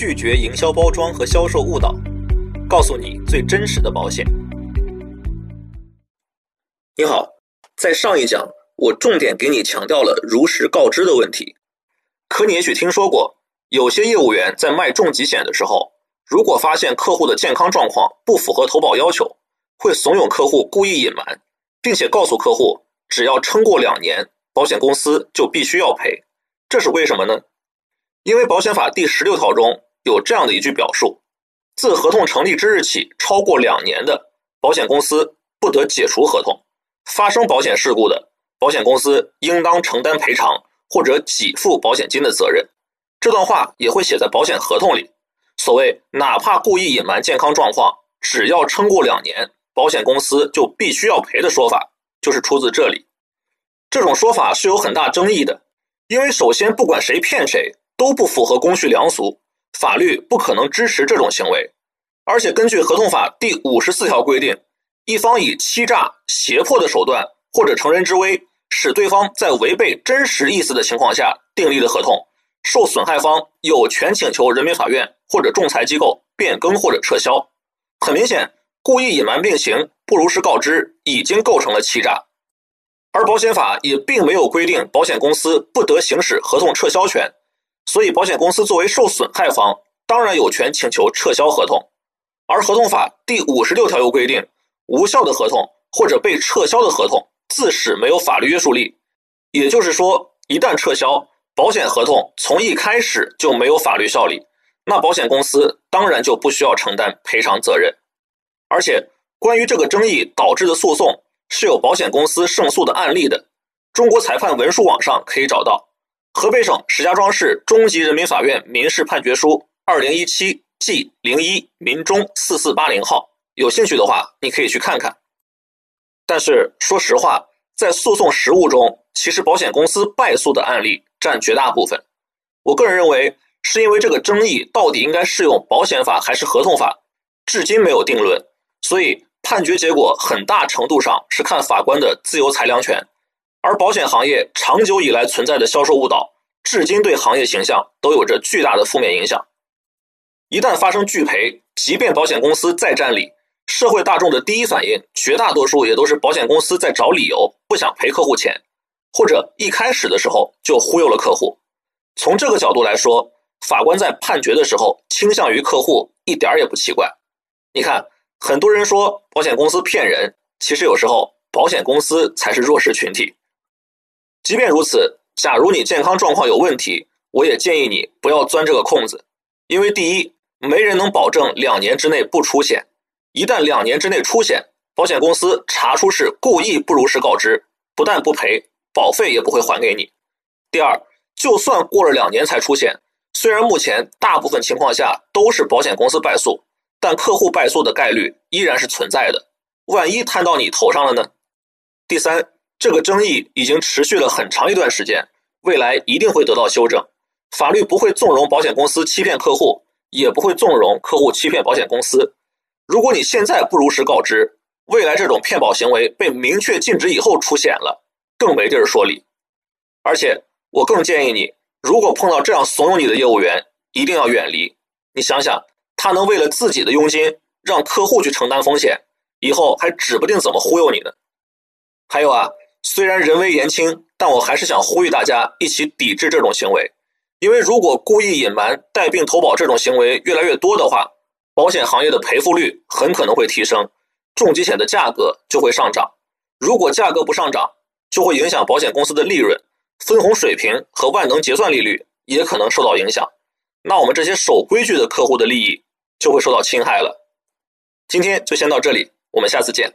拒绝营销包装和销售误导，告诉你最真实的保险。你好，在上一讲我重点给你强调了如实告知的问题。可你也许听说过，有些业务员在卖重疾险的时候，如果发现客户的健康状况不符合投保要求，会怂恿客户故意隐瞒，并且告诉客户，只要撑过两年，保险公司就必须要赔。这是为什么呢？因为保险法第十六条中有这样的一句表述：自合同成立之日起超过两年的，保险公司不得解除合同；发生保险事故的，保险公司应当承担赔偿或者给付保险金的责任。这段话也会写在保险合同里。所谓哪怕故意隐瞒健康状况，只要撑过两年，保险公司就必须要赔的说法，就是出自这里。这种说法是有很大争议的。因为首先，不管谁骗谁都不符合公序良俗，法律不可能支持这种行为。而且，根据合同法第五十四条规定，一方以欺诈、胁迫的手段或者乘人之危，使对方在违背真实意思的情况下订立的合同，受损害方有权请求人民法院或者仲裁机构变更或者撤销。很明显，故意隐瞒病情、不如实告知，已经构成了欺诈。而保险法也并没有规定保险公司不得行使合同撤销权，所以保险公司作为受损害方，当然有权请求撤销合同。而合同法第五十六条又规定，无效的合同或者被撤销的合同自始没有法律约束力，也就是说，一旦撤销，保险合同从一开始就没有法律效力，那保险公司当然就不需要承担赔偿责任。而且，关于这个争议导致的诉讼。是有保险公司胜诉的案例的，中国裁判文书网上可以找到。河北省石家庄市中级人民法院民事判决书二零一七 G 零一民中四四八零号，有兴趣的话你可以去看看。但是说实话，在诉讼实务中，其实保险公司败诉的案例占绝大部分。我个人认为，是因为这个争议到底应该适用保险法还是合同法，至今没有定论，所以。判决结果很大程度上是看法官的自由裁量权，而保险行业长久以来存在的销售误导，至今对行业形象都有着巨大的负面影响。一旦发生拒赔，即便保险公司再占理，社会大众的第一反应，绝大多数也都是保险公司在找理由，不想赔客户钱，或者一开始的时候就忽悠了客户。从这个角度来说，法官在判决的时候倾向于客户，一点也不奇怪。你看。很多人说保险公司骗人，其实有时候保险公司才是弱势群体。即便如此，假如你健康状况有问题，我也建议你不要钻这个空子，因为第一，没人能保证两年之内不出险，一旦两年之内出险，保险公司查出是故意不如实告知，不但不赔，保费也不会还给你。第二，就算过了两年才出险，虽然目前大部分情况下都是保险公司败诉。但客户败诉的概率依然是存在的，万一摊到你头上了呢？第三，这个争议已经持续了很长一段时间，未来一定会得到修正。法律不会纵容保险公司欺骗客户，也不会纵容客户欺骗保险公司。如果你现在不如实告知，未来这种骗保行为被明确禁止以后出险了，更没地儿说理。而且，我更建议你，如果碰到这样怂恿你的业务员，一定要远离。你想想。他能为了自己的佣金让客户去承担风险，以后还指不定怎么忽悠你呢。还有啊，虽然人微言轻，但我还是想呼吁大家一起抵制这种行为。因为如果故意隐瞒、带病投保这种行为越来越多的话，保险行业的赔付率很可能会提升，重疾险的价格就会上涨。如果价格不上涨，就会影响保险公司的利润，分红水平和万能结算利率也可能受到影响。那我们这些守规矩的客户的利益。就会受到侵害了。今天就先到这里，我们下次见。